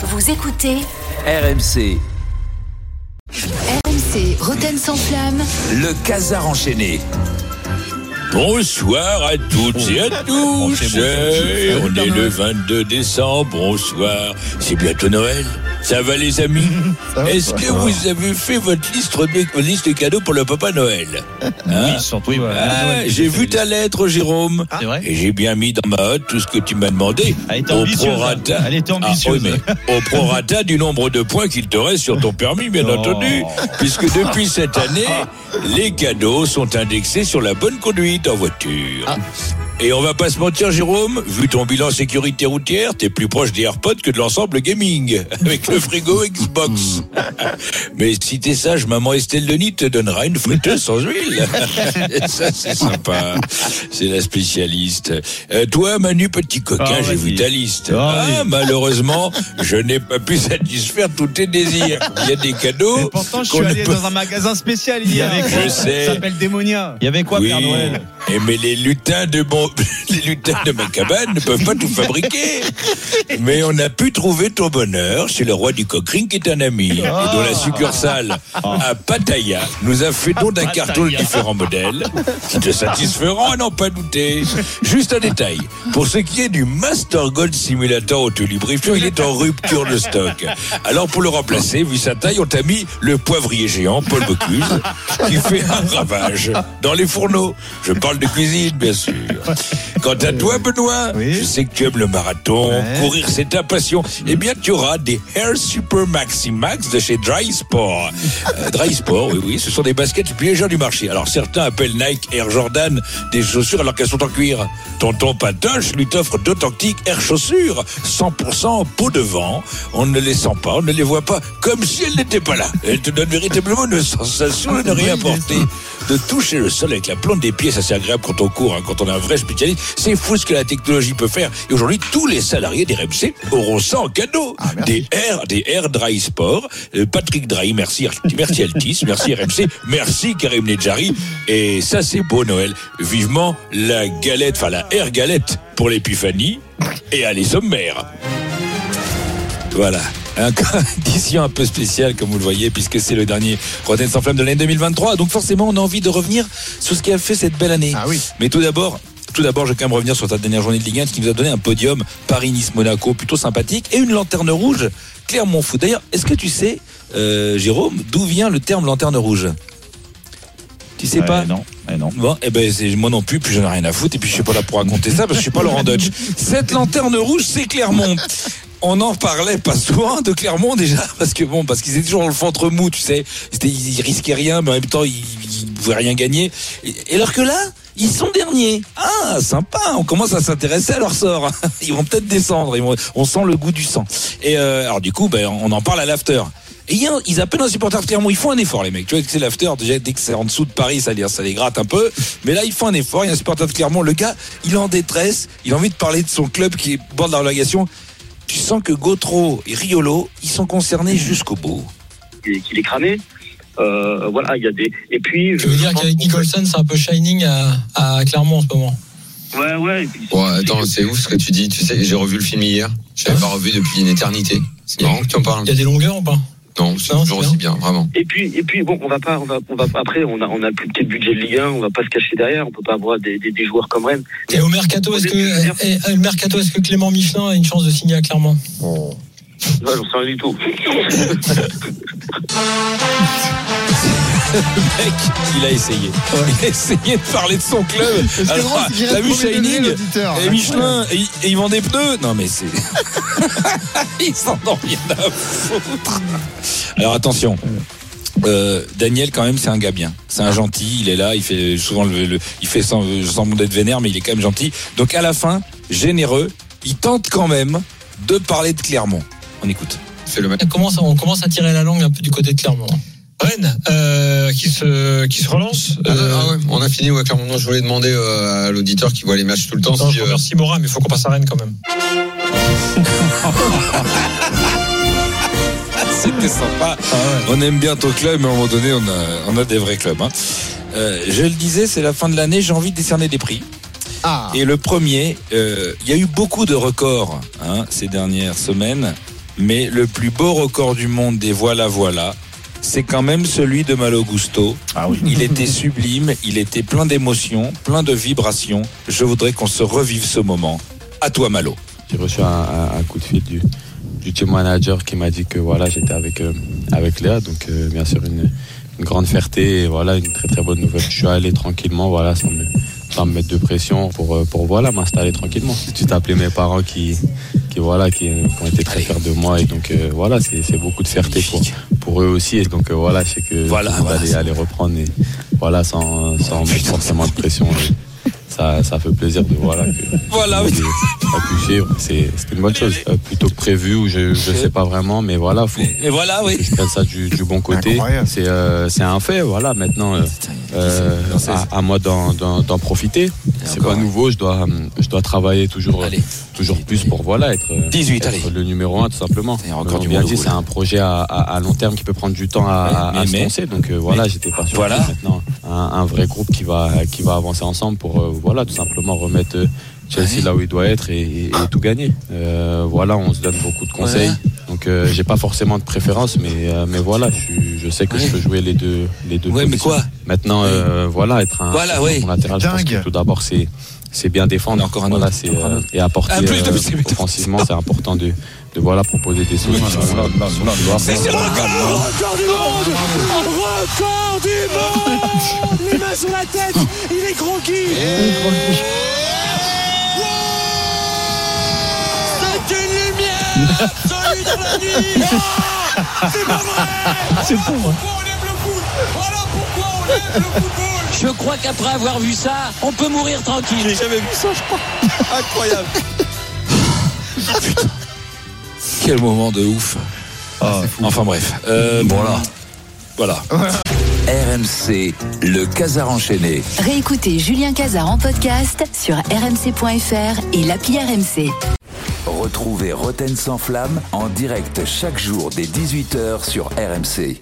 Vous écoutez RMC, RMC Roten sans flamme. le casar enchaîné. Bonsoir à toutes et à tous. Eh, on est le 22 décembre. Bonsoir. C'est bientôt Noël. Ça va les amis Est-ce que vous avez fait votre liste, de, liste de cadeaux pour le Papa Noël Hein surtout. Ah, J'ai vu ta lettre, Jérôme. Vrai Et j'ai bien mis dans ma hotte tout ce que tu m'as demandé. Elle était au ambitieuse, prorata. Elle était Ah, oui, au prorata du nombre de points qu'il te reste sur ton permis, bien Oh. entendu. Puisque depuis cette année, les cadeaux sont indexés sur la bonne conduite en voiture. Et on va pas se mentir, Jérôme, vu ton bilan sécurité routière, t'es plus proche des AirPods que de l'ensemble gaming, avec le frigo Xbox. Mais si t'es sage, maman Estelle Denis te donnera une friteuse sans huile. Ça, c'est sympa. C'est la spécialiste. Euh, toi, Manu, petit coquin, Ah, j'ai vu ta liste. Ah, Ah, malheureusement, je n'ai pas pu satisfaire tous tes désirs. Il y a des cadeaux. pourtant, je qu'on suis allé peut- dans un magasin spécial hier. Je quoi sais. Ça s'appelle Démonia. Il y avait quoi, oui, Père Noël? Et mais les lutins de mon, les lutins de ma cabane ne peuvent pas tout fabriquer. Mais on a pu trouver ton bonheur chez le roi du cockring qui est un ami, et dont la succursale à Pattaya nous a fait don d'un carton de différents modèles qui te satisferont à n'en pas douter. Juste un détail. Pour ce qui est du Master Gold Simulator Autolubrifiant, il est en rupture de stock. Alors pour le remplacer, vu sa taille, on t'a mis le poivrier géant Paul Bocuse qui fait un ravage dans les fourneaux. Je parle de cuisine, bien sûr. Quant à toi, Benoît, Oui. je sais que tu aimes le marathon, Ouais. courir c'est ta passion. Eh bien, tu auras des Air Super Maxi Max de chez Dry Sport. Euh, Dry Sport, oui, oui, ce sont des baskets les plus légères du marché. Alors certains appellent Nike Air Jordan des chaussures alors qu'elles sont en cuir. Tonton Patoche lui t'offre d'authentiques Air chaussures, 100% peau de vent. On ne les sent pas, on ne les voit pas, comme si elles n'étaient pas là. Elles te donnent véritablement une sensation de ne rien porter de toucher le sol avec la plante des pieds, ça c'est agréable quand on court, hein, quand on est un vrai spécialiste. C'est fou ce que la technologie peut faire. Et aujourd'hui, tous les salariés des RMC auront ça en cadeau. des Air, des Air Dry Sport. Euh, Patrick Drahi, merci, merci Altis, merci RMC, merci Karim Nedjari. Et ça c'est beau Noël. Vivement la galette, enfin la Air Galette pour l'épiphanie et allez sommaire. Voilà. Un édition un peu spéciale, comme vous le voyez, puisque c'est le dernier Rotten sans flamme de l'année 2023. Donc forcément, on a envie de revenir sur ce qui a fait cette belle année. Ah oui. Mais tout d'abord, tout d'abord, je vais quand même revenir sur ta dernière journée de Ligue 1 qui nous a donné un podium Paris-Nice-Monaco plutôt sympathique et une lanterne rouge Clermont-Foot. D'ailleurs, est-ce que tu sais, euh, Jérôme, d'où vient le terme lanterne rouge? Tu sais pas? Non, eh non. Bon, eh ben, c'est moi non plus, puis j'en ai rien à foutre, et puis je suis pas là pour raconter ça, parce que je suis pas Laurent Dodge. Cette lanterne rouge, c'est Clermont. On en parlait pas souvent de Clermont déjà, parce que bon, parce qu'ils étaient toujours dans le ventre mou, tu sais. C'était- Ils, risquaient rien, mais en même temps, ils, ils pouvaient rien gagner. Et, alors que là, ils sont derniers. Ah, sympa, on commence à s'intéresser à leur sort. Ils vont peut-être descendre, ils on sent le goût du sang. Et euh, alors du coup, ben, on en parle à l'after. Et ils appellent un supporter de Clermont, ils font un effort les mecs. Tu vois c'est l'after, déjà dès que c'est en dessous de Paris, ça, ça les gratte un peu. Mais là, ils font un effort, il y a un supporter de Clermont, le gars, il est en détresse, il a envie de parler de son club qui est bord de la relégation. Sens que Gautreau et Riolo, ils sont concernés jusqu'au bout. qu'il est- qu'il est cramé. Euh, voilà, il y a des. Et puis. Tu veux dire qu'avec Nicholson, c'est un peu shining à, à Clermont en ce moment? Ouais, ouais. et puis- Ouais, attends, c'est ouf ce que tu dis. Tu sais, j'ai revu le film hier. Je l'avais pas revu depuis une éternité. C'est marrant que tu en parles. Il y a des longueurs ou pas? Non, c'est toujours aussi bien, vraiment. Et puis, et puis, bon, on va pas, on va, on va après, on a, on a le plus petit budget de Ligue 1, on va pas se cacher derrière, on peut pas avoir des, des, des joueurs comme Rennes. Et au mercato, est-ce que, eh, eh, le mercato, est-ce que Clément Michelin a une chance de signer à Clermont? Ouais, j'en sais rien du tout. Le mec, il a essayé. Il a essayé de parler de son club. Ce qui est Alors, drôle, c'est qu'il T'as reste vu premier degré, Shining l'auditeur. Et Michelin, et, et ils vendent des pneus Non mais c'est... ils s'en ont rien à foutre. Alors attention. Euh, Daniel quand même c'est un gars bien c'est un gentil il est là il fait souvent le, le- il fait sans- semblant d'être vénère mais il est quand même gentil donc à la fin généreux il tente quand même de parler de Clermont on écoute Fais le match. on commence, à- on commence à tirer la langue un peu du côté de Clermont. Rennes, euh, qui, se, qui se relance. Ah, Euh, ah ouais, on a fini, ouais. Non, Je voulais demander euh, à l'auditeur qui voit les matchs tout le temps non, si. je euh, remercie Morin, mais il faut qu'on passe à Rennes quand même. C'était sympa. On aime bien ton club, mais à un moment donné, on a, on a des vrais clubs. hein. Euh, je le disais, c'est la fin de l'année, j'ai envie de décerner des prix. Ah, Et le premier, euh, il y a eu beaucoup de records hein, ces dernières semaines. Mais le plus beau record du monde des voilà voilà, c'est quand même celui de Malo Gusto. Ah oui. Il était sublime, il était plein d'émotions, plein de vibrations. Je voudrais qu'on se revive ce moment. À toi Malo. J'ai reçu un, un- un coup de fil du, du team manager qui m'a dit que voilà j'étais avec euh, avec Léa donc euh, bien sûr une, une grande fierté et voilà une très très bonne nouvelle. Je suis allé tranquillement voilà sans me, sans me mettre de pression pour euh, pour voilà m'installer tranquillement. Tout appelé mes parents qui qui voilà qui, qui ont été très fiers de moi et donc euh, voilà c'est beaucoup de fierté pour pour eux aussi et donc euh, voilà je sais que Voilà, va voilà, aller, reprendre et voilà sans sans mettre forcément de pression. et ça, ça fait plaisir de voilà que Voilà, oui. que ça a pu suivre. C'est c'est une bonne chose. Euh, plutôt que prévu ou je je sais pas vraiment, mais voilà, faut Et voilà, oui. que je prenne ça du, du bon côté. C'est euh, c'est un fait. Voilà, maintenant euh, euh, à, à moi d'en- profiter. C'est pas nouveau. Je dois je dois travailler toujours Allez. toujours plus pour voilà être, euh, 18, être allez. le numéro un tout simplement. Encore Comme du on bien dit, c'est un projet à, à- à long terme qui peut prendre du temps à, Ouais, à, à mais- se lancer. Donc euh, voilà, j'étais pas sûr. Voilà. Maintenant, un, un vrai groupe qui va qui va avancer ensemble pour euh, voilà tout simplement remettre euh, Chelsea là où il doit être et, et- et tout gagner. Euh, voilà, on se donne beaucoup de conseils. Donc euh, j'ai pas forcément de préférence, mais euh, mais voilà, je, sais que je peux jouer les deux les deux. Ouais, mais quoi Maintenant, euh, voilà, être un, Voilà, un latéral, je pense que tout d'abord c'est c'est bien défendre. Encore un voilà, autre. c'est euh, et apporter plus de- euh, offensivement, c'est important de de voilà proposer des solutions. C'est le record, du monde. Record du monde. Les mains sur la tête. Il est croquis C'est une lumière Salut dans la nuit. Ah C'est pas vrai. C'est hein. Pourquoi on aime le foot? Voilà pourquoi on aime le football Je crois qu'après avoir vu ça, on peut mourir tranquille. J'ai jamais vu ça, je crois. Incroyable. Quel moment de ouf Ah, Enfin bref. Euh, Voilà. Voilà. RMC, le Casar enchaîné. Réécoutez Julien Cazard en podcast sur rmc.fr et l'appli RMC. Retrouvez Roten sans flamme en direct chaque jour dès 18h sur RMC.